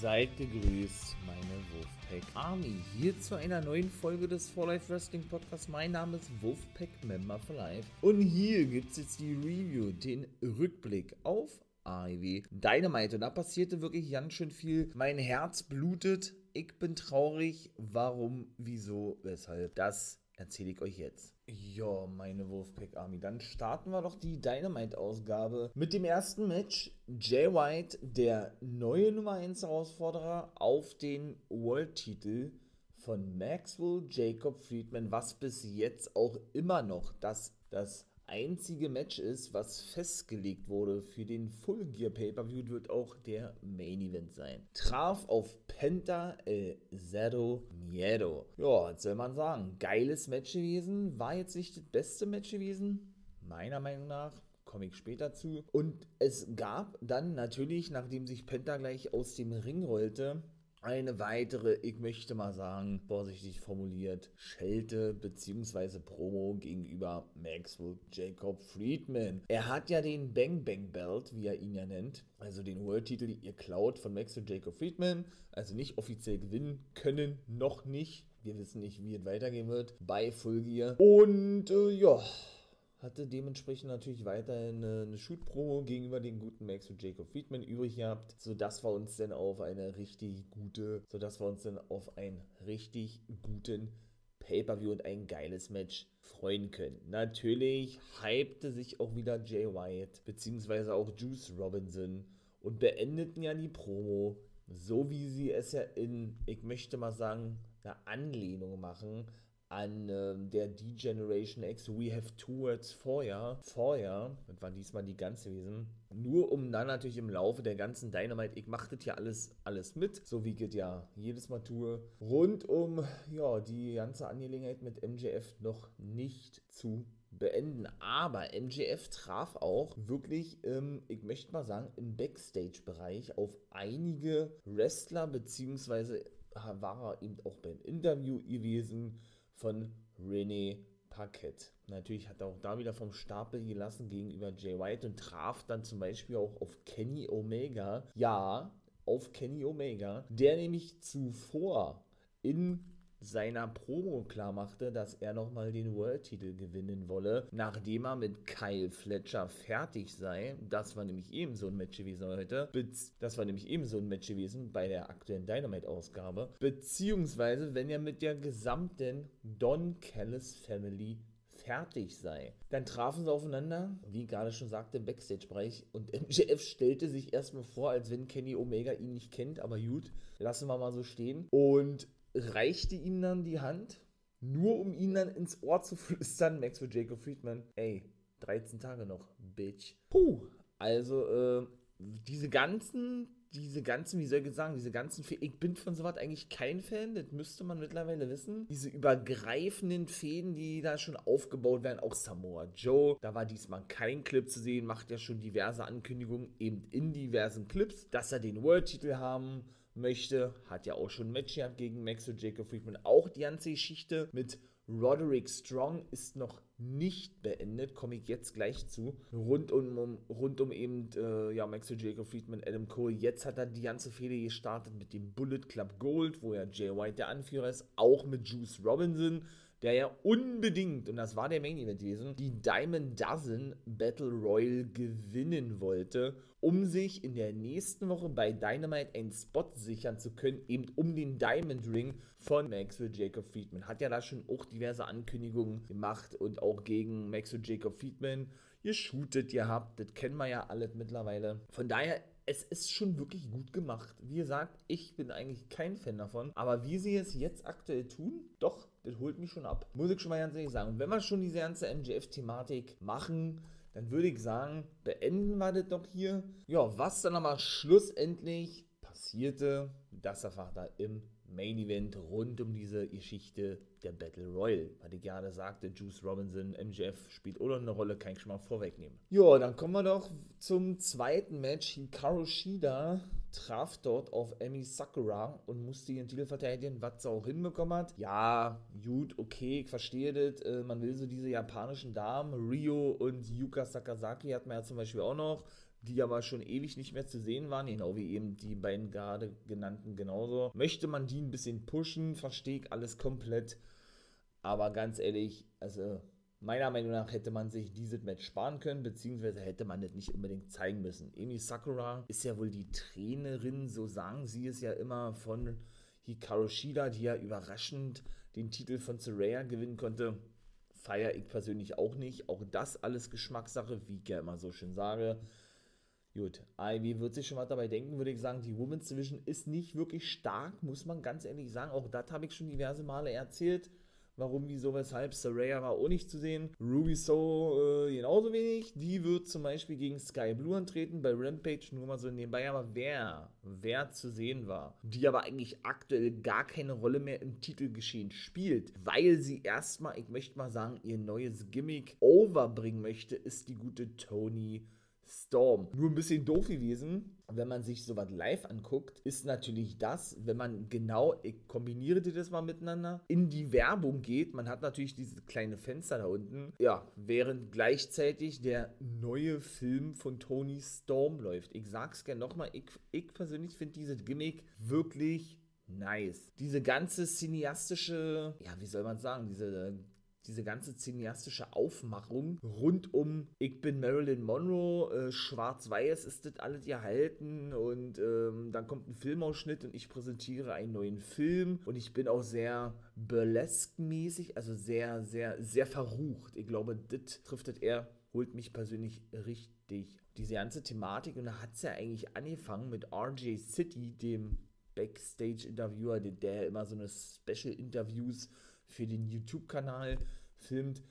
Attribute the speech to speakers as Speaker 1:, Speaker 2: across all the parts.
Speaker 1: Seid gegrüßt, meine Wolfpack Army. Hier zu einer neuen Folge des For Life Wrestling Podcasts. Mein Name ist Wolfpack Member for Life. Und hier gibt es jetzt die Review, den Rückblick auf AEW Dynamite. Und da passierte wirklich ganz schön viel. Mein Herz blutet. Ich bin traurig. Warum, wieso, weshalb? Das erzähle ich euch jetzt. Ja, meine Wolfpack Army. Dann starten wir doch die Dynamite-Ausgabe mit dem ersten Match. Jay White, der neue Nummer 1 Herausforderer auf den World-Titel von Maxwell Jacob Friedman, was bis jetzt auch immer noch das, das einzige Match ist, was festgelegt wurde für den Full Gear Pay-Per-View, wird auch der Main Event sein. Traf auf Penta El Zero Miedo. Ja, was soll man sagen? Geiles Match gewesen. War jetzt nicht das beste Match gewesen? Meiner Meinung nach komme ich später zu. Und es gab dann natürlich, nachdem sich Penta gleich aus dem Ring rollte, eine weitere, ich möchte mal sagen, vorsichtig formuliert, Schelte bzw. Promo gegenüber Maxwell Jacob Friedman. Er hat ja den Bang Bang Belt, wie er ihn ja nennt, also den World-Titel, ihr klaut von Maxwell Jacob Friedman, also nicht offiziell gewinnen können, noch nicht. Wir wissen nicht, wie es weitergehen wird bei Full Gear. Und äh, ja, hatte dementsprechend natürlich weiterhin eine, eine Shoot-Promo gegenüber den guten Max und Jacob Friedman übrig gehabt, sodass wir uns dann auf eine richtig gute, sodass wir uns dann auf einen richtig guten Pay-Per-View und ein geiles Match freuen können. Natürlich hypte sich auch wieder Jay Wyatt, beziehungsweise auch Juice Robinson und beendeten ja die Promo, so wie sie es ja in, ich möchte mal sagen, einer Anlehnung machen an äh, der D-Generation X We Have Two Words vorher, vorher, das war diesmal die ganze gewesen, nur um dann natürlich im Laufe der ganzen Dynamite, ich mache das ja alles, alles mit, so wie es ja jedes Mal tue, rund um ja, die ganze Angelegenheit mit MJF noch nicht zu beenden. Aber MJF traf auch wirklich, ähm, ich möchte mal sagen, im Backstage-Bereich auf einige Wrestler, beziehungsweise war er eben auch beim Interview gewesen, von René Paquette. Natürlich hat er auch da wieder vom Stapel gelassen gegenüber Jay White und traf dann zum Beispiel auch auf Kenny Omega. Ja, auf Kenny Omega, der nämlich zuvor in seiner Promo klar machte, dass er nochmal den World-Titel gewinnen wolle, nachdem er mit Kyle Fletcher fertig sei. Das war nämlich eben so ein Match gewesen heute. Das war nämlich eben so ein Match gewesen bei der aktuellen Dynamite-Ausgabe. Beziehungsweise, wenn er mit der gesamten Don Callis Family fertig sei. Dann trafen sie aufeinander, wie gerade schon sagte, im Backstage-Bereich und MJF stellte sich erstmal vor, als wenn Kenny Omega ihn nicht kennt, aber gut, lassen wir mal so stehen. Und reichte ihm dann die Hand, nur um ihn dann ins Ohr zu flüstern, Max für Jacob Friedman, ey, 13 Tage noch, Bitch. Puh, also äh, diese ganzen, diese ganzen, wie soll ich sagen, diese ganzen, ich bin von sowas eigentlich kein Fan, das müsste man mittlerweile wissen. Diese übergreifenden Fäden, die da schon aufgebaut werden, auch Samoa Joe, da war diesmal kein Clip zu sehen, macht ja schon diverse Ankündigungen, eben in diversen Clips, dass er den World-Titel haben möchte. Hat ja auch schon ein Match gehabt gegen Max und Jacob Friedman. Auch die ganze Geschichte mit Roderick Strong ist noch nicht beendet, komme ich jetzt gleich zu. Rund um, um rund um eben äh, ja, Max und Jacob Friedman, Adam Cole. Jetzt hat er die ganze Fehde gestartet mit dem Bullet Club Gold, wo ja Jay White der Anführer ist, auch mit Juice Robinson der ja unbedingt, und das war der Main Event gewesen, die Diamond Dozen Battle Royal gewinnen wollte, um sich in der nächsten Woche bei Dynamite einen Spot sichern zu können, eben um den Diamond Ring von Maxwell Jacob Friedman. Hat ja da schon auch diverse Ankündigungen gemacht und auch gegen Maxwell Jacob Friedman ihr shootet, ihr habt, das kennen wir ja alle mittlerweile. Von daher es ist schon wirklich gut gemacht. Wie gesagt, ich bin eigentlich kein Fan davon. Aber wie sie es jetzt aktuell tun, doch, das holt mich schon ab. Muss ich schon mal ganz ehrlich sagen. Wenn wir schon diese ganze MJF-Thematik machen, dann würde ich sagen, beenden wir das doch hier. Ja, was dann aber schlussendlich passierte, das erfahrt ihr im Main Event rund um diese Geschichte der Battle Royal. Was ich gerade sagte, Juice Robinson, MJF spielt noch eine Rolle, kann ich schon mal vorwegnehmen. Ja, dann kommen wir doch zum zweiten Match. Hikaru Shida traf dort auf Emi Sakura und musste ihren Titel verteidigen, was sie auch hinbekommen hat. Ja, gut, okay, ich verstehe das. Äh, man will so diese japanischen Damen, Rio und Yuka Sakazaki hat man ja zum Beispiel auch noch die aber schon ewig nicht mehr zu sehen waren, genau wie eben die beiden gerade genannten genauso. Möchte man die ein bisschen pushen, verstehe ich alles komplett. Aber ganz ehrlich, also meiner Meinung nach hätte man sich dieses Match sparen können, beziehungsweise hätte man das nicht unbedingt zeigen müssen. Emi Sakura ist ja wohl die Trainerin, so sagen sie es ja immer, von Hikaru Shida, die ja überraschend den Titel von Saraya gewinnen konnte. Feiere ich persönlich auch nicht. Auch das alles Geschmackssache, wie ich ja immer so schön sage. Gut, Ivy wird sich schon was dabei denken, würde ich sagen. Die Women's Division ist nicht wirklich stark, muss man ganz ehrlich sagen. Auch das habe ich schon diverse Male erzählt. Warum, wieso, weshalb. Saraya war auch nicht zu sehen. Ruby So äh, genauso wenig. Die wird zum Beispiel gegen Sky Blue antreten bei Rampage, nur mal so nebenbei. Aber wer, wer zu sehen war, die aber eigentlich aktuell gar keine Rolle mehr im Titelgeschehen spielt, weil sie erstmal, ich möchte mal sagen, ihr neues Gimmick overbringen möchte, ist die gute Tony Storm. Nur ein bisschen doof gewesen, wenn man sich sowas live anguckt, ist natürlich das, wenn man genau, ich kombiniere das mal miteinander, in die Werbung geht. Man hat natürlich dieses kleine Fenster da unten. Ja, während gleichzeitig der neue Film von Tony Storm läuft. Ich sag's gerne nochmal, ich, ich persönlich finde dieses Gimmick wirklich nice. Diese ganze cineastische, ja, wie soll man sagen, diese diese ganze cineastische Aufmachung rund um Ich bin Marilyn Monroe, äh, schwarz-weiß ist das alles gehalten und ähm, dann kommt ein Filmausschnitt und ich präsentiere einen neuen Film und ich bin auch sehr burlesque-mäßig, also sehr, sehr, sehr verrucht. Ich glaube, das trifft eher, holt mich persönlich richtig. Diese ganze Thematik und da hat es ja eigentlich angefangen mit RJ City, dem Backstage-Interviewer, der, der immer so eine Special-Interviews für den YouTube-Kanal filmt,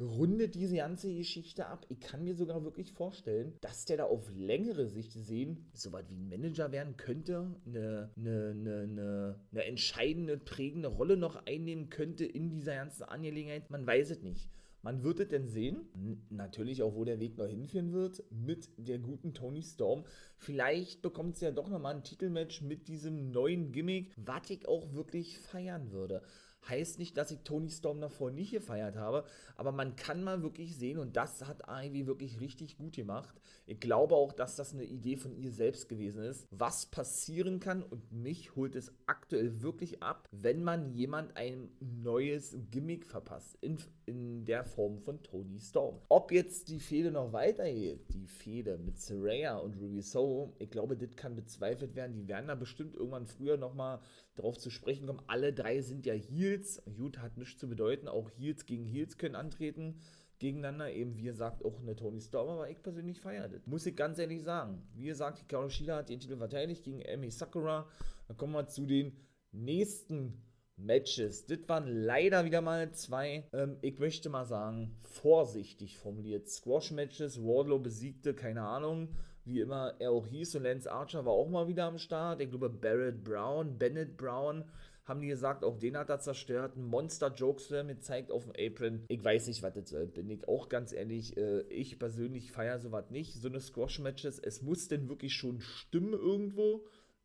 Speaker 1: rundet diese ganze Geschichte ab. Ich kann mir sogar wirklich vorstellen, dass der da auf längere Sicht gesehen so weit wie ein Manager werden könnte, eine, eine, eine, eine, entscheidende, prägende Rolle noch einnehmen könnte in dieser ganzen Angelegenheit. Man weiß es nicht. Man wird es denn sehen. Natürlich auch, wo der Weg noch hinführen wird mit der guten Tony Storm. Vielleicht bekommt sie ja doch nochmal ein Titelmatch mit diesem neuen Gimmick, was ich auch wirklich feiern würde. Heißt nicht, dass ich Tony Storm davor nicht gefeiert habe, aber man kann mal wirklich sehen, und das hat Ivy wirklich richtig gut gemacht. Ich glaube auch, dass das eine Idee von ihr selbst gewesen ist, was passieren kann, und mich holt es aktuell wirklich ab, wenn man jemand ein neues Gimmick verpasst, in, in der Form von Tony Storm. Ob jetzt die Fehde noch weitergeht, die Fehde mit Saraya und Ruby Soho, ich glaube, das kann bezweifelt werden. Die werden da bestimmt irgendwann früher nochmal drauf zu sprechen kommen. Alle drei sind ja Heels. Gut, hat nichts zu bedeuten. Auch Heels gegen Heels können antreten gegeneinander. Eben, wie gesagt, auch eine Tony Storm, aber ich persönlich feiere das. Muss ich ganz ehrlich sagen. Wie gesagt, Hikaru Shida hat den Titel verteidigt gegen Emi Sakura. Dann kommen wir zu den nächsten Matches. Das waren leider wieder mal zwei, ähm, ich möchte mal sagen, vorsichtig formuliert. Squash-Matches, Wardlow besiegte, keine Ahnung, wie immer er auch hieß. Und Lance Archer war auch mal wieder am Start. Ich glaube, Barrett Brown, Bennett Brown, haben die gesagt, auch den hat er zerstört. Ein Monster Jokeslam gezeigt auf dem Apron. Ich weiß nicht, was das soll, bin ich auch ganz ehrlich. Äh, ich persönlich feiere sowas nicht. So eine Squash-Matches, es muss denn wirklich schon stimmen irgendwo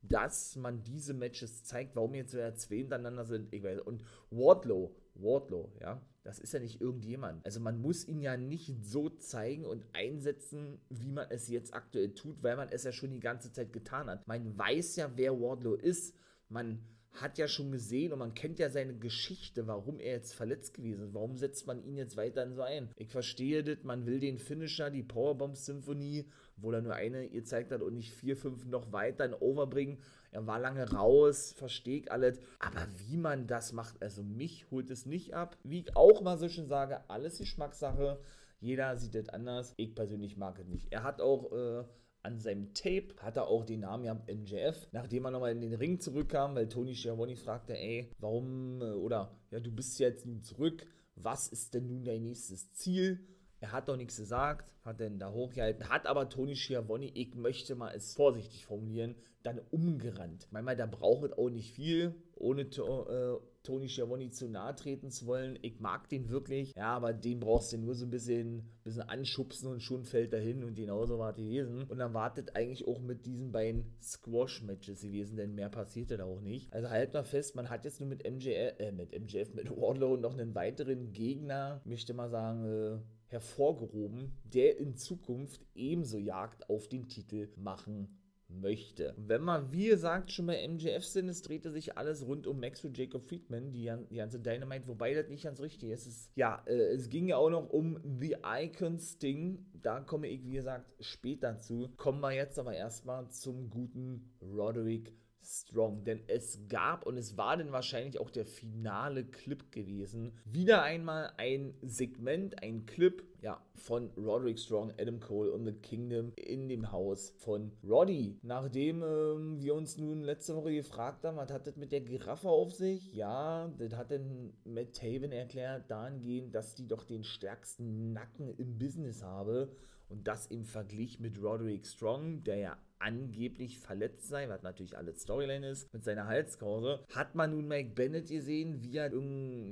Speaker 1: dass man diese Matches zeigt, warum jetzt ja zwei hintereinander sind. Ich weiß, und Wardlow, Wardlow, ja, das ist ja nicht irgendjemand. Also man muss ihn ja nicht so zeigen und einsetzen, wie man es jetzt aktuell tut, weil man es ja schon die ganze Zeit getan hat. Man weiß ja, wer Wardlow ist. Man hat ja schon gesehen und man kennt ja seine Geschichte, warum er jetzt verletzt gewesen ist. Warum setzt man ihn jetzt weiterhin so ein? Ich verstehe das, man will den Finisher, die Powerbomb-Symphonie, wo er nur eine gezeigt hat und nicht vier, fünf noch weiter overbringen. Er war lange raus, verstehe ich alles. Aber wie man das macht, also mich holt es nicht ab. Wie ich auch mal so schön sage, alles Geschmackssache. Jeder sieht das anders. Ich persönlich mag es nicht. Er hat auch äh, an seinem Tape hat er auch den Namen ja MJF, nachdem er nochmal in den Ring zurückkam, weil Tony Schiavone fragte, ey, warum, äh, oder, ja, du bist jetzt nun zurück, was ist denn nun dein nächstes Ziel? Er hat doch nichts gesagt, hat dann da hochgehalten, hat aber Tony Schiavone, ich möchte mal es vorsichtig formulieren, dann umgerannt. Manchmal, da braucht es auch nicht viel, ohne äh, Tony Schiavone zu nahe treten zu wollen. Ich mag den wirklich, ja, aber den brauchst du nur so ein bisschen, bisschen anschubsen und schon fällt er hin und genauso war es gewesen. Und dann wartet eigentlich auch mit diesen beiden Squash-Matches gewesen, denn mehr passierte da auch nicht. Also halt mal fest, man hat jetzt nur mit MJF, äh, mit MJF, mit Wardlow noch einen weiteren Gegner, möchte mal sagen, äh, hervorgehoben, der in Zukunft ebenso Jagd auf den Titel machen möchte. Wenn man, wie gesagt, schon bei MJF sind, es drehte sich alles rund um Maxwell Jacob Friedman, die, die ganze Dynamite, wobei das nicht ganz richtig ist. Es, ja, äh, es ging ja auch noch um The Icons Ding. Da komme ich, wie gesagt, später zu. Kommen wir jetzt aber erstmal zum guten Roderick strong. Denn es gab und es war dann wahrscheinlich auch der finale Clip gewesen. Wieder einmal ein Segment, ein Clip ja, von Roderick Strong, Adam Cole und The Kingdom in dem Haus von Roddy. Nachdem ähm, wir uns nun letzte Woche gefragt haben, was hat das mit der Giraffe auf sich? Ja, das hat dann Matt Taven erklärt, dahingehend, dass die doch den stärksten Nacken im Business habe. Und das im Vergleich mit Roderick Strong, der ja angeblich verletzt sei, was natürlich alles Storyline ist, mit seiner Halskrause, hat man nun Mike Bennett gesehen, wie er,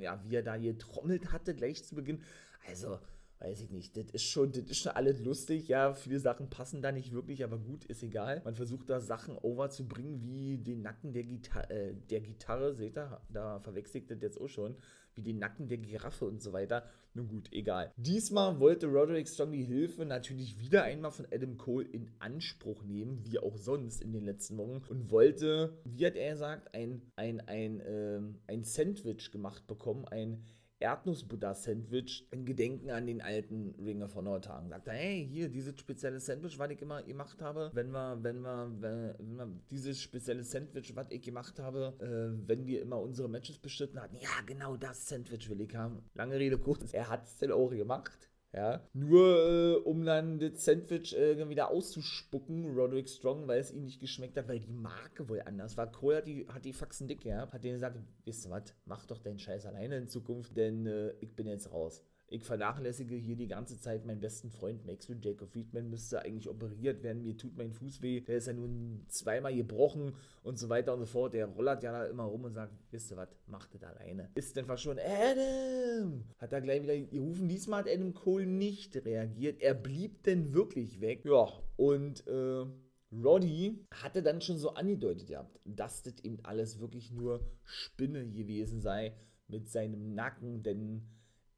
Speaker 1: ja, wie er da getrommelt hatte, gleich zu Beginn. Also, weiß ich nicht, das ist schon, das ist schon alles lustig, ja, viele Sachen passen da nicht wirklich, aber gut, ist egal. Man versucht da Sachen overzubringen, wie den Nacken der, Gita äh, der Gitarre, seht ihr, da verwechselt das jetzt auch schon, wie den Nacken der Giraffe und so weiter. Nun gut, egal. Diesmal wollte Roderick Strong die Hilfe natürlich wieder einmal von Adam Cole in Anspruch nehmen, wie auch sonst in den letzten Wochen, und wollte, wie hat er gesagt, ein, ein, ein, ähm, ein Sandwich gemacht bekommen, ein Erdnuss-Buddha-Sandwich in Gedenken an den alten Ring of Honor Tagen. Sagt er, hey, hier, dieses spezielle Sandwich, was ich immer gemacht habe, wenn wir, wenn wir, wenn, wenn wir dieses spezielle Sandwich, was ich gemacht habe, äh, wenn wir immer unsere Matches bestritten hatten, ja, genau das Sandwich will ich haben. Lange Rede, kurz, er hat es dann auch gemacht. Ja, nur äh, um dann das Sandwich äh, wieder auszuspucken, Roderick Strong, weil es ihm nicht geschmeckt hat, weil die Marke wohl anders war. Cole hat die, hat die Faxen dick gehabt, hat denen gesagt, wisst ihr was, mach doch deinen Scheiß alleine in Zukunft, denn äh, ich bin jetzt raus. Ich vernachlässige hier die ganze Zeit meinen besten Freund Maxwell Jacob Friedman, müsste eigentlich operiert werden. Mir tut mein Fuß weh. Der ist ja nun zweimal gebrochen und so weiter und so fort. Der rollert ja da immer rum und sagt: Wisst ihr was, macht das alleine. Ist denn verschwunden? Adam! Hat er gleich wieder gerufen. Diesmal hat Adam Cole nicht reagiert. Er blieb denn wirklich weg. Ja, und, äh, Roddy hatte dann schon so angedeutet gehabt, dass das eben alles wirklich nur Spinne gewesen sei mit seinem Nacken, denn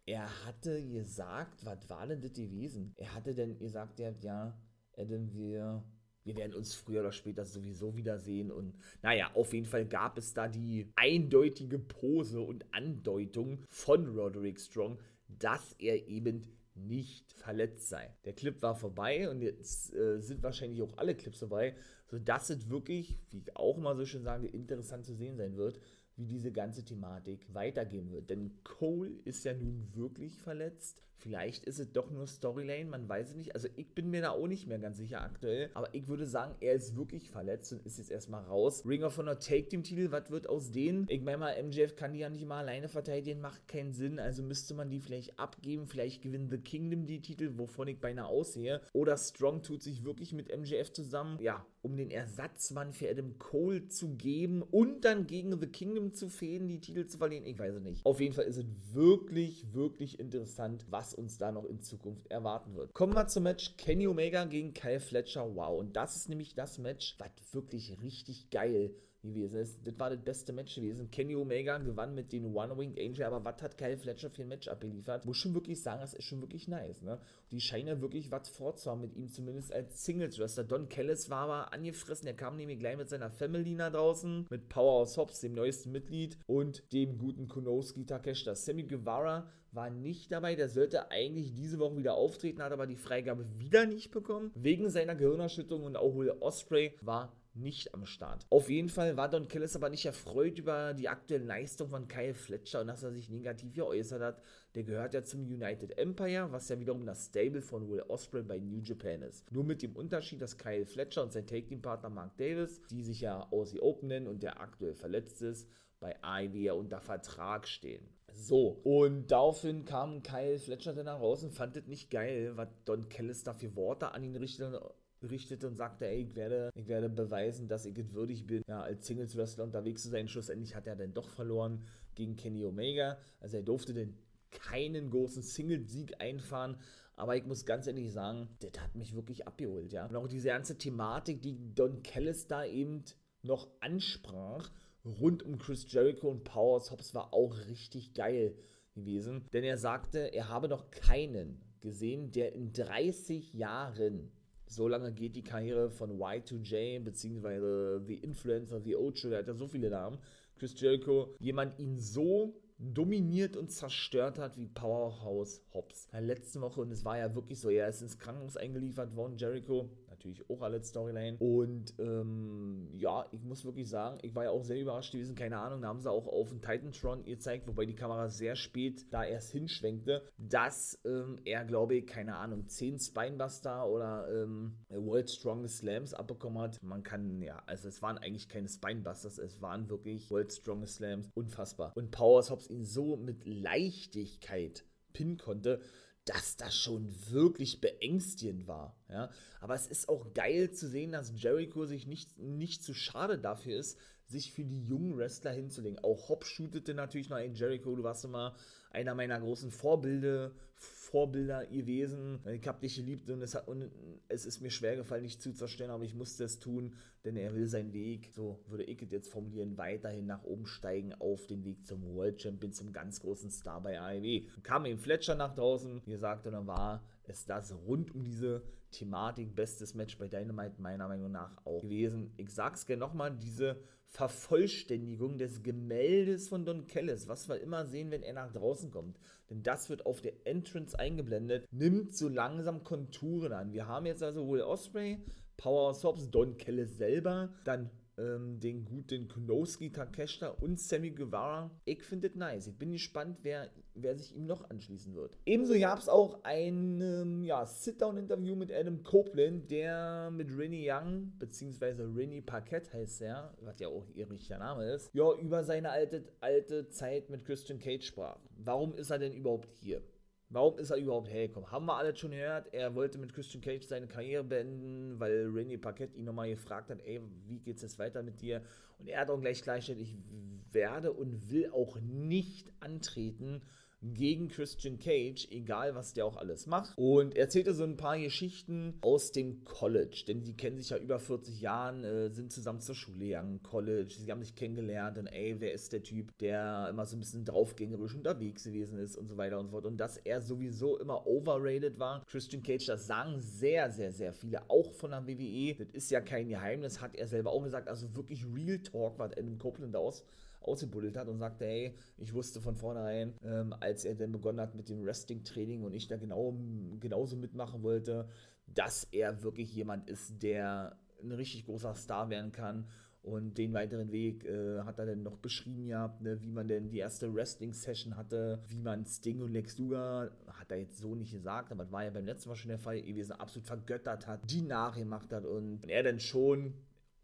Speaker 1: er hatte gesagt, was war denn das gewesen? Er hatte denn gesagt, ja, ja, Adam, wir, wir werden uns früher oder später sowieso wiedersehen. Und naja, auf jeden Fall gab es da die eindeutige Pose und Andeutung von Roderick Strong, dass er eben nicht verletzt sei. Der Clip war vorbei und jetzt äh, sind wahrscheinlich auch alle Clips vorbei, sodass es wirklich, wie ich auch mal so schön sage, interessant zu sehen sein wird, wie diese ganze Thematik weitergehen wird. Denn Cole ist ja nun wirklich verletzt. Vielleicht ist es doch nur Storyline, man weiß es nicht. Also ich bin mir da auch nicht mehr ganz sicher aktuell. Aber ich würde sagen, er ist wirklich verletzt und ist jetzt erstmal raus. Ring of Honor Take Team Titel, was wird aus denen? Ich meine mal, MJF kann die ja nicht mal alleine verteidigen, macht keinen Sinn. Also müsste man die vielleicht abgeben. Vielleicht gewinnt The Kingdom die Titel, wovon ich beinahe aussehe. Oder Strong tut sich wirklich mit MJF zusammen, ja, um den Ersatzmann für Adam Cole zu geben und dann gegen The Kingdom zu fehlen, die Titel zu verlieren. Ich weiß es nicht. Auf jeden Fall ist es wirklich, wirklich interessant, was uns da noch in Zukunft erwarten wird. Kommen wir zum Match Kenny Omega gegen Kyle Fletcher. Wow. Und das ist nämlich das Match, was wirklich richtig geil gewesen ist. Das war das beste Match gewesen. Kenny Omega gewann mit den One-Winged Angel, aber was hat Kyle Fletcher für ein Match abgeliefert? Muss schon wirklich sagen, das ist schon wirklich nice. Ne? Die scheinen ja wirklich was vorzuhaben mit ihm, zumindest als Singles-Wrestler. Don Kellis war aber angefressen, er kam nämlich gleich mit seiner Family nach draußen, mit Powerhouse Hobbs, dem neuesten Mitglied, und dem guten Kunoski Takeshita. Sammy Guevara war nicht dabei. Der sollte eigentlich diese Woche wieder auftreten, hat aber die Freigabe wieder nicht bekommen. Wegen seiner Gehirnerschütterung und auch Will Osprey war nicht am Start. Auf jeden Fall war Don Kellis aber nicht erfreut über die aktuelle Leistung von Kyle Fletcher und dass er sich negativ geäußert hat. Der gehört ja zum United Empire, was ja wiederum das Stable von Will Osprey bei New Japan ist. Nur mit dem Unterschied, dass Kyle Fletcher und sein Take-Team-Partner Mark Davis, die sich ja Aussie Open nennen und der aktuell verletzt ist, bei AEW ja unter Vertrag stehen. So, und daraufhin kam Kyle Fletcher dann raus und fand es nicht geil, was Don Kellis da für Worte an ihn richtete richtete und sagte, ey, ich werde, ich werde beweisen, dass ich es würdig bin, ja, als Singles-Wrestler unterwegs zu sein. Schlussendlich hat er dann doch verloren gegen Kenny Omega. Also er durfte denn keinen großen Single-Sieg einfahren. Aber ich muss ganz ehrlich sagen, das hat mich wirklich abgeholt, ja. Und auch diese ganze Thematik, die Don Kellis da eben noch ansprach, rund um Chris Jericho und Powers Hobbs, war auch richtig geil gewesen. Denn er sagte, er habe noch keinen gesehen, der in 30 Jahren so lange geht die Karriere von Y2J, beziehungsweise The Influencer, The Ocho, der hat ja so viele Namen. Chris Jericho, jemand ihn so dominiert und zerstört hat wie Powerhouse Hobbs. Letzten Woche, und es war ja wirklich so, er ist ins Krankenhaus eingeliefert worden, Jericho, natürlich auch alle Storyline. Und ähm, ja, ich muss wirklich sagen, ich war ja auch sehr überrascht gewesen, keine Ahnung, da haben sie auch auf den Titantron gezeigt, wobei die Kamera sehr spät da erst hinschwenkte, dass ähm, er, glaube ich, keine Ahnung, 10 Spinebuster oder ähm, World Strongest Slams abbekommen hat. Man kann, ja, also es waren eigentlich keine Spinebusters, es waren wirklich World Strongest Slams, unfassbar. Und Powers Hobbs ihn so mit Leichtigkeit pinnen konnte, dass das schon wirklich beängstigend war. Ja? Aber es ist auch geil zu sehen, dass Jericho sich nicht, nicht zu schade dafür ist, sich für die jungen Wrestler hinzulegen. Auch Hopp shootete natürlich noch ein Jericho, du warst immer einer meiner großen Vorbilder, Vorbilder gewesen. Ich habe dich geliebt und es, hat, und es ist mir schwer gefallen, dich zu zerstören, aber ich musste es tun, denn er will seinen Weg, so würde ich es jetzt formulieren, weiterhin nach oben steigen auf den Weg zum World Champion, zum ganz großen Star bei AEW. Kam eben Fletcher nach draußen, wie gesagt, und dann war es das rund um diese Thematik bestes Match bei Dynamite meiner Meinung nach auch gewesen. Ich sag's gerne nochmal, diese Vervollständigung des Gemäldes von Don Kellis, was wir immer sehen, wenn er nach draußen kommt. Denn das wird auf der Entrance eingeblendet, nimmt so langsam Konturen an. Wir haben jetzt also Will Osprey, Power Hobbs, Don Kellis selber, dann ähm, den guten Kunowski, Takeshita und Sammy Guevara. Ich finde es nice. Ich bin gespannt, wer, wer sich ihm noch anschließen wird. Ebenso gab es auch ein ähm, ja, Sit-Down-Interview mit Adam Copeland, der mit Rennie Young, beziehungsweise Rennie Paquette heißt er, was ja auch ihr richtiger Name ist, ja, über seine alte, alte Zeit mit Christian Cage sprach. Warum ist er denn überhaupt hier? Warum ist er überhaupt hergekommen? Haben wir alle schon gehört, er wollte mit Christian Cage seine Karriere beenden, weil René Paquette ihn nochmal gefragt hat, ey, wie geht's jetzt weiter mit dir? Und er hat auch gleich gleichgestellt, ich werde und will auch nicht antreten gegen Christian Cage, egal was der auch alles macht. Und er erzählte so ein paar Geschichten aus dem College, denn die kennen sich ja über 40 Jahren, äh, sind zusammen zur Schule gegangen, College, sie haben sich kennengelernt und ey, wer ist der Typ, der immer so ein bisschen draufgängerisch unterwegs gewesen ist und so weiter und so fort. Und dass er sowieso immer overrated war. Christian Cage, das sagen sehr, sehr, sehr viele, auch von der WWE. Das ist ja kein Geheimnis, hat er selber auch gesagt. Also wirklich Real Talk, was Adam Copeland aus ausgebuddelt hat und sagte, hey, ich wusste von vornherein, ähm, als er dann begonnen hat mit dem Wrestling-Training und ich da genau, genauso mitmachen wollte, dass er wirklich jemand ist, der ein richtig großer Star werden kann. Und den weiteren Weg äh, hat er dann noch beschrieben gehabt, ne, wie man denn die erste Wrestling-Session hatte, wie man Sting und Lex Luger, hat er jetzt so nicht gesagt, aber das war ja beim letzten Mal schon der Fall gewesen, absolut vergöttert hat, die nachgemacht hat und er dann schon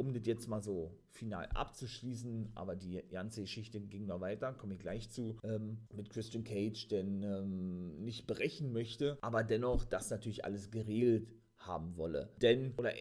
Speaker 1: um das jetzt mal so final abzuschließen, aber die ganze Geschichte ging noch weiter, komme ich gleich zu, ähm, mit Christian Cage, denn ähm, nicht brechen möchte, aber dennoch das natürlich alles geregelt haben wolle. Denn, oder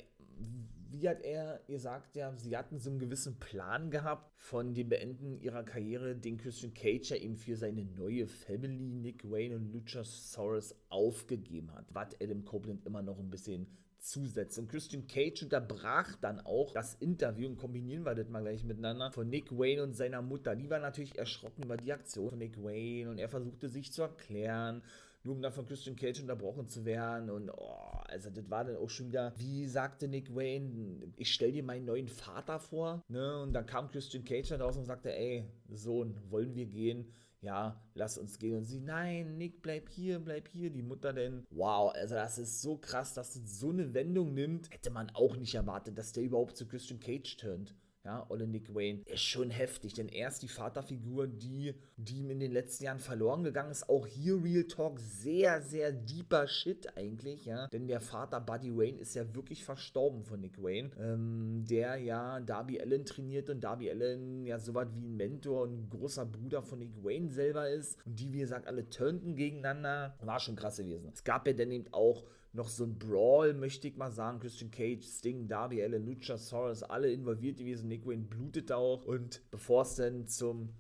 Speaker 1: wie hat er gesagt, ja, sie hatten so einen gewissen Plan gehabt von dem Beenden ihrer Karriere, den Christian Cage ja eben für seine neue Family, Nick Wayne und Luchasaurus aufgegeben hat, was Adam Copeland immer noch ein bisschen zusetzt. Und Christian Cage unterbrach dann auch das Interview und kombinieren wir das mal gleich miteinander von Nick Wayne und seiner Mutter. Die war natürlich erschrocken über die Aktion von Nick Wayne und er versuchte sich zu erklären nur um dann von Christian Cage unterbrochen zu werden. Und oh, also das war dann auch schon wieder, wie sagte Nick Wayne, ich stell dir meinen neuen Vater vor. Ne? Und dann kam Christian Cage dann raus und sagte, ey, Sohn, wollen wir gehen? ja, lass uns gehen. Und sie, nein, Nick, bleib hier, bleib hier. Die Mutter denn, wow, also das ist so krass, dass es so eine Wendung nimmt. Hätte man auch nicht erwartet, dass der überhaupt zu Christian Cage turnt ja, Olle Nick Wayne, ist schon heftig, denn er ist die Vaterfigur, die, die ihm in den letzten Jahren verloren gegangen ist. Auch hier Real Talk, sehr, sehr deeper Shit eigentlich, ja, denn der Vater Buddy Wayne ist ja wirklich verstorben von Nick Wayne, ähm, der ja Darby Allen trainiert und Darby Allen ja so was wie ein Mentor und ein großer Bruder von Nick Wayne selber ist und die, wie gesagt, alle turnten gegeneinander. War schon krass gewesen. Es gab ja dann eben auch noch so ein Brawl, möchte ich mal sagen. Christian Cage, Sting, Darby Allen, Luchasaurus, alle involviert gewesen. Nick Wayne blutet auch. Und bevor es dann zum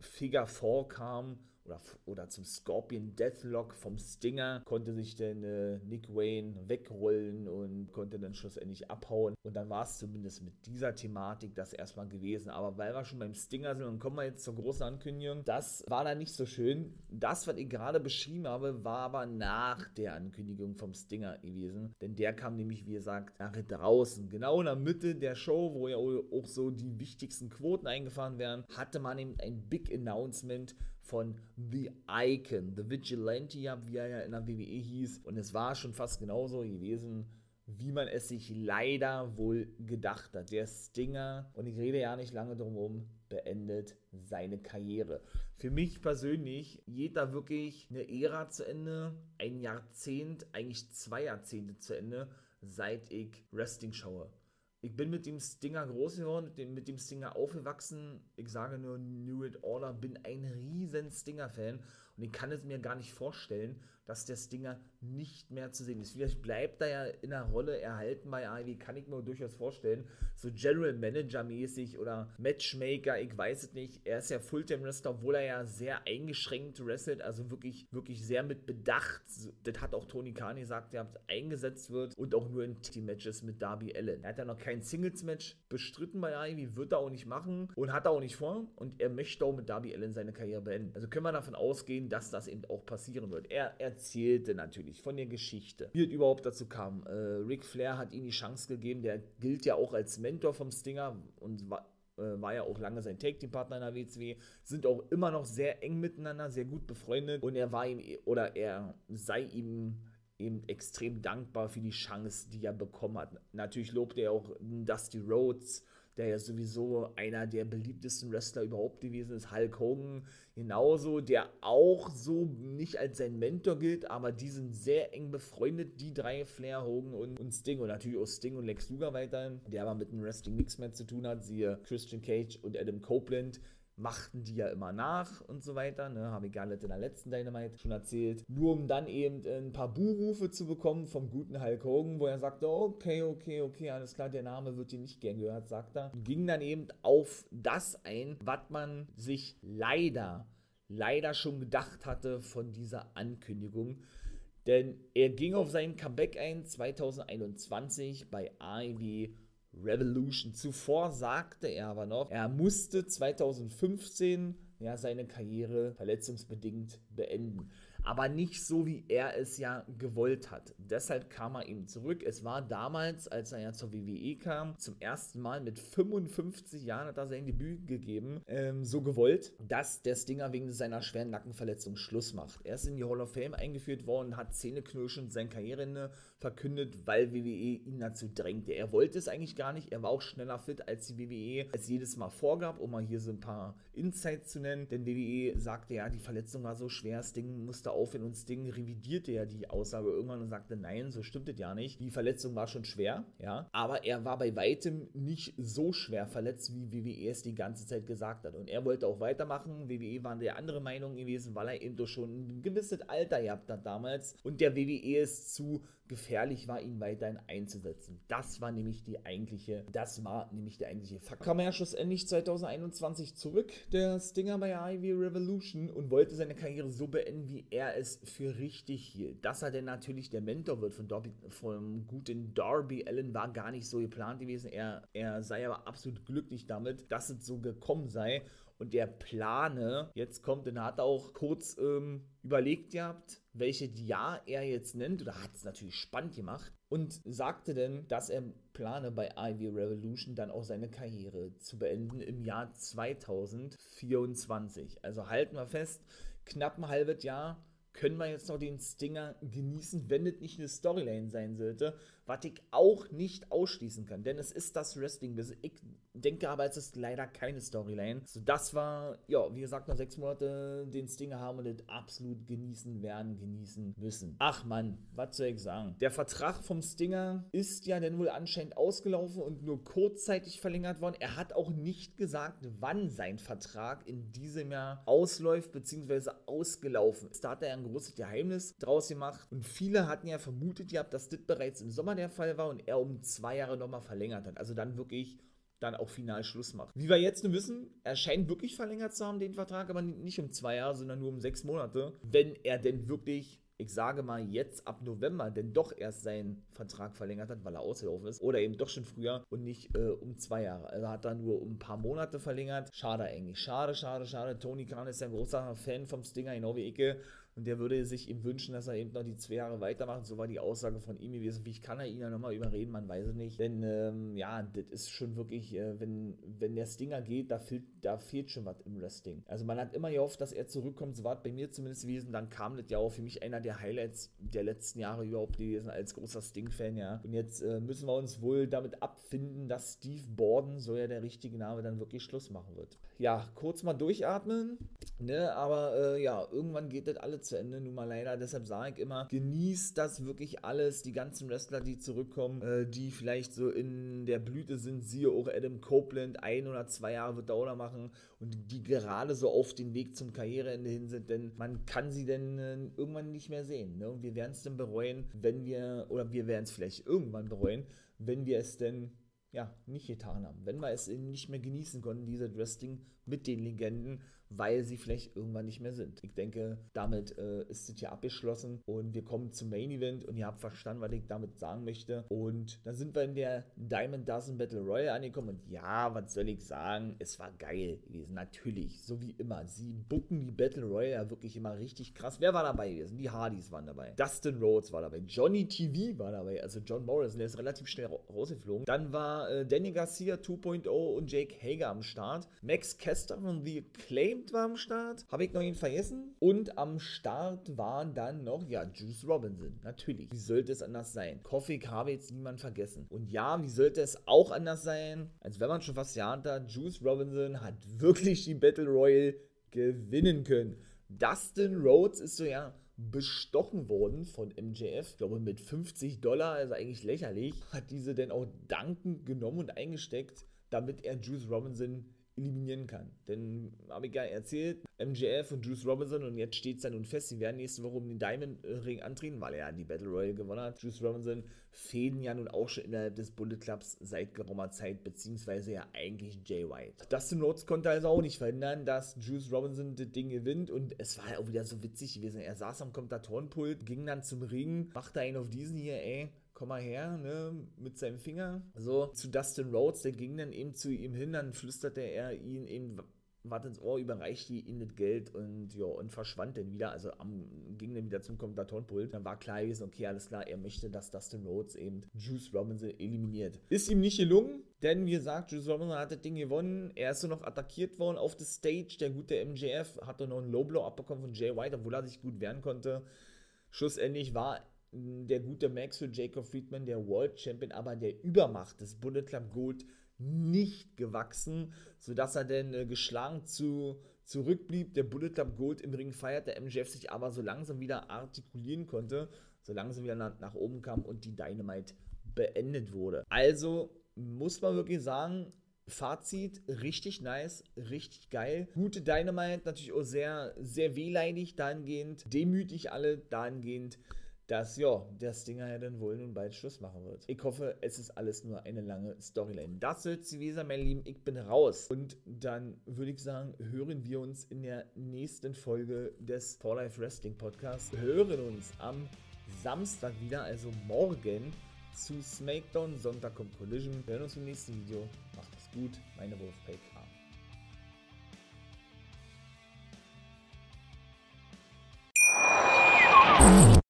Speaker 1: Figure 4 kam, oder, oder zum Scorpion Deathlock vom Stinger, konnte sich dann äh, Nick Wayne wegrollen und konnte dann schlussendlich abhauen. Und dann war es zumindest mit dieser Thematik das erstmal gewesen. Aber weil wir schon beim Stinger sind und kommen wir jetzt zur großen Ankündigung, das war dann nicht so schön. Das, was ich gerade beschrieben habe, war aber nach der Ankündigung vom Stinger gewesen. Denn der kam nämlich, wie gesagt, nach draußen. Genau in der Mitte der Show, wo ja auch so die wichtigsten Quoten eingefahren werden, hatte man eben ein Big Announcement von The Icon, The Vigilante, wie er ja in der WWE hieß. Und es war schon fast genauso gewesen, wie man es sich leider wohl gedacht hat. Der Stinger, und ich rede ja nicht lange drum herum, beendet seine Karriere. Für mich persönlich geht da wirklich eine Ära zu Ende, ein Jahrzehnt, eigentlich zwei Jahrzehnte zu Ende, seit ich Wrestling schaue ich bin mit dem Stinger groß geworden, mit dem Stinger aufgewachsen. Ich sage nur New It Order, bin ein riesen Stinger-Fan und ich kann es mir gar nicht vorstellen, dass der Stinger nicht mehr zu sehen ist. Vielleicht bleibt er ja in der Rolle erhalten bei Ivy, kann ich mir durchaus vorstellen. So General Manager mäßig oder Matchmaker, ich weiß es nicht. Er ist ja Fulltime Wrestler, obwohl er ja sehr eingeschränkt wrestelt, also wirklich, wirklich sehr mit Bedacht. Das hat auch Tony Khan gesagt, der eingesetzt wird und auch nur in Team-Matches mit Darby Allen. Er hat ja noch kein Singles-Match bestritten bei Ivy, wird er auch nicht machen und hat er auch nicht vor und er möchte auch mit Darby Allen seine Karriere beenden. Also können wir davon ausgehen, dass das eben auch passieren wird. Er erzählte natürlich von der Geschichte, wie es überhaupt dazu kam. Äh, Ric Flair hat ihm die Chance gegeben, der gilt ja auch als Mentor vom Stinger und war äh, war ja auch lange sein Take-Team-Partner in der WCW, sind auch immer noch sehr eng miteinander, sehr gut befreundet und er war ihm oder er sei ihm eben extrem dankbar für die Chance, die er bekommen hat. Natürlich lobte er auch Dusty Rhodes, der ja sowieso einer der beliebtesten Wrestler überhaupt gewesen ist. Hulk Hogan genauso, der auch so nicht als sein Mentor gilt, aber die sind sehr eng befreundet, die drei, Flair, Hogan und, und Sting und natürlich auch Sting und Lex Luger weiterhin, der aber mit dem Wrestling nichts mehr zu tun hat, siehe Christian Cage und Adam Copeland, machten die ja immer nach und so weiter. Ne? Habe ich gar nicht in der letzten Dynamite schon erzählt. Nur um dann eben ein paar Buhrufe zu bekommen vom guten Hulk Hogan, wo er sagte, okay, okay, okay, alles klar, der Name wird dir nicht gern gehört, sagt er. Und ging dann eben auf das ein, was man sich leider, leider schon gedacht hatte von dieser Ankündigung. Denn er ging auf sein Comeback ein 2021 bei AEW Revolution. Zuvor sagte er aber noch, er musste 2015 ja, seine Karriere verletzungsbedingt beenden aber nicht so, wie er es ja gewollt hat. Deshalb kam er eben zurück. Es war damals, als er ja zur WWE kam, zum ersten Mal mit 55 Jahren hat er sein Debüt gegeben, ähm, so gewollt, dass der Stinger wegen seiner schweren Nackenverletzung Schluss macht. Er ist in die Hall of Fame eingeführt worden, hat zähneknirschend sein Karriereende verkündet, weil WWE ihn dazu drängte. Er wollte es eigentlich gar nicht. Er war auch schneller fit, als die WWE es jedes Mal vorgab, um mal hier so ein paar Insights zu nennen. Denn WWE sagte ja, die Verletzung war so schwer, Sting musste aufhören und Sting revidierte ja die Aussage irgendwann und sagte, nein, so stimmt es ja nicht. Die Verletzung war schon schwer, ja, aber er war bei weitem nicht so schwer verletzt, wie WWE es die ganze Zeit gesagt hat. Und er wollte auch weitermachen. WWE war der andere Meinung gewesen, weil er eben doch schon ein gewisses Alter gehabt hat damals und der WWE ist zu gefährlich war, ihn weiterhin einzusetzen. Das war nämlich die eigentliche, das war nämlich der eigentliche Fakt. Kam er ja schlussendlich 2021 zurück, der Stinger bei Ivy Revolution und wollte seine Karriere so beenden, wie er es für richtig hielt. Dass er denn natürlich der Mentor wird von Darby, vom guten Darby Allen war gar nicht so geplant gewesen. Er, er sei aber absolut glücklich damit, dass es so gekommen sei und der plane, jetzt kommt, dann hat er auch kurz ähm, überlegt gehabt, welche Jahr er jetzt nennt, oder hat es natürlich spannend gemacht, und sagte dann, dass er plane bei Ivy Revolution dann auch seine Karriere zu beenden im Jahr 2024. Also halten wir fest, knapp ein halbes Jahr können wir jetzt noch den Stinger genießen, wenn es nicht eine Storyline sein sollte, was ich auch nicht ausschließen kann, denn es ist das Wrestling. Ich denke aber, es ist leider keine Storyline. So, das war, ja, wie gesagt, nach sechs Monaten den Stinger haben und das absolut genießen werden, genießen müssen. Ach man, was soll ich sagen? Der Vertrag vom Stinger ist ja dann wohl anscheinend ausgelaufen und nur kurzzeitig verlängert worden. Er hat auch nicht gesagt, wann sein Vertrag in diesem Jahr ausläuft bzw. ausgelaufen ist. Da hat er ein großes Geheimnis draus gemacht und viele hatten ja vermutet gehabt, dass das bereits im Sommer der Fall war und er um zwei Jahre nochmal verlängert hat. Also dann wirklich dann auch final Schluss macht. Wie wir jetzt nur wissen, er scheint wirklich verlängert zu haben, den Vertrag, aber nicht um zwei Jahre, sondern nur um sechs Monate. Wenn er denn wirklich ich sage mal, jetzt ab November denn doch erst seinen Vertrag verlängert hat, weil er ausgelaufen ist, oder eben doch schon früher und nicht äh, um zwei Jahre. Also hat er nur um ein paar Monate verlängert. Schade eigentlich. Schade, schade, schade. Tony Khan ist ja ein großer Fan vom Stinger, genau wie Icke. Und der würde sich ihm wünschen, dass er eben noch die zwei Jahre weitermacht. So war die Aussage von ihm gewesen. Wie kann er ihn ja nochmal überreden? Man weiß es nicht. Denn ähm, ja, das ist schon wirklich, äh, wenn, wenn der Stinger geht, da fehlt, da fehlt schon was im Wrestling. Also man hat immer gehofft, dass er zurückkommt. So war es bei mir zumindest gewesen. Dann kam das ja auch für mich einer der Highlights der letzten Jahre überhaupt gewesen als großer Sting-Fan, ja. Und jetzt äh, müssen wir uns wohl damit abfinden, dass Steve Borden, so ja der richtige Name, dann wirklich Schluss machen wird. Ja, kurz mal durchatmen. Ne, aber äh, ja, irgendwann geht das alles zu Ende, nun mal leider. Deshalb sage ich immer, genießt das wirklich alles. Die ganzen Wrestler, die zurückkommen, äh, die vielleicht so in der Blüte sind, siehe auch Adam Copeland, ein oder zwei Jahre wird Dauer machen und die gerade so auf den Weg zum Karriereende hin sind, denn man kann sie denn äh, irgendwann nicht mehr sehen. Ne? Und wir werden es dann bereuen, wenn wir, oder wir werden es vielleicht irgendwann bereuen, wenn wir es denn ja, nicht getan haben. Wenn wir es nicht mehr genießen konnten, diese Wrestling mit den Legenden weil sie vielleicht irgendwann nicht mehr sind. Ich denke, damit äh, ist es ja abgeschlossen und wir kommen zum Main Event und ihr habt verstanden, was ich damit sagen möchte. Und dann sind wir in der Diamond Dozen Battle Royale angekommen und ja, was soll ich sagen, es war geil gewesen, natürlich, so wie immer. Sie bucken die Battle Royale ja wirklich immer richtig krass. Wer war dabei gewesen? Die Hardys waren dabei. Dustin Rhodes war dabei. Johnny TV war dabei, also John Morrison, der ist relativ schnell rausgeflogen. Dann war äh, Danny Garcia 2.0 und Jake Hager am Start. Max Kester von The Acclaim Acclaimed war am Start. Habe ich noch ihn vergessen? Und am Start waren dann noch, ja, Juice Robinson. Natürlich. Wie sollte es anders sein? Coffee habe jetzt niemand vergessen. Und ja, wie sollte es auch anders sein? Als wenn man schon fast geahnt hat, Juice Robinson hat wirklich die Battle Royale gewinnen können. Dustin Rhodes ist so, ja, bestochen worden von MJF, ich glaube mit 50 Dollar, also eigentlich lächerlich, hat diese denn auch dankend genommen und eingesteckt, damit er Juice Robinson eliminieren kann. Denn, habe ich ja erzählt, MJF und Juice Robinson und jetzt steht es dann nun fest, sie werden nächste Woche um den Diamond Ring antreten, weil er ja die Battle Royale gewonnen hat. Juice Robinson fäden ja nun auch schon innerhalb des Bullet Clubs seit geraumer Zeit, beziehungsweise ja eigentlich Jay White. Dustin Rhodes konnte also auch nicht verhindern, dass Juice Robinson das Ding gewinnt und es war ja auch wieder so witzig gewesen. Er saß am Kommentatorenpult, ging dann zum Ring, machte einen auf diesen hier, ey, komm mal her, ne, mit seinem Finger, so zu Dustin Rhodes, der ging dann eben zu ihm hin, dann flüsterte er ihn eben was ins Ohr, überreichte ihm das Geld und ja, und verschwand dann wieder, also am, ging dann wieder zum Kommentatorenpult. Dann war klar gewesen, okay, alles klar, er möchte, dass Dustin Rhodes eben Juice Robinson eliminiert. Ist ihm nicht gelungen, denn wie gesagt, Juice Robinson hat das Ding gewonnen. Er ist so noch attackiert worden auf der Stage. Der gute MJF hat dann noch einen Low Blow abbekommen von Jay White, obwohl er sich gut wehren konnte. Schlussendlich war der gute Max für Jacob Friedman, der World Champion, aber der Übermacht des Bullet Club Gold nicht gewachsen, sodass er dann äh, geschlagen zu, zurückblieb. Der Bullet Club Gold im Ring feierte, MJF sich aber so langsam wieder artikulieren konnte, so langsam wieder nach, nach oben kam und die Dynamite beendet wurde. Also muss man wirklich sagen, Fazit, richtig nice, richtig geil. Gute Dynamite, natürlich auch sehr, sehr wehleidig dahingehend, demütig alle dahingehend, dass ja, das Ding ja dann wohl nun bald Schluss machen wird. Ich hoffe, es ist alles nur eine lange Storyline. Das soll es gewesen mein Lieben. Ich bin raus. Und dann würde ich sagen, hören wir uns in der nächsten Folge des For Life Wrestling Podcasts. Hören uns am Samstag wieder, also morgen, zu SmackDown. Sonntag kommt Collision. Wir hören uns im nächsten Video. Macht es gut. Meine Wolfpack.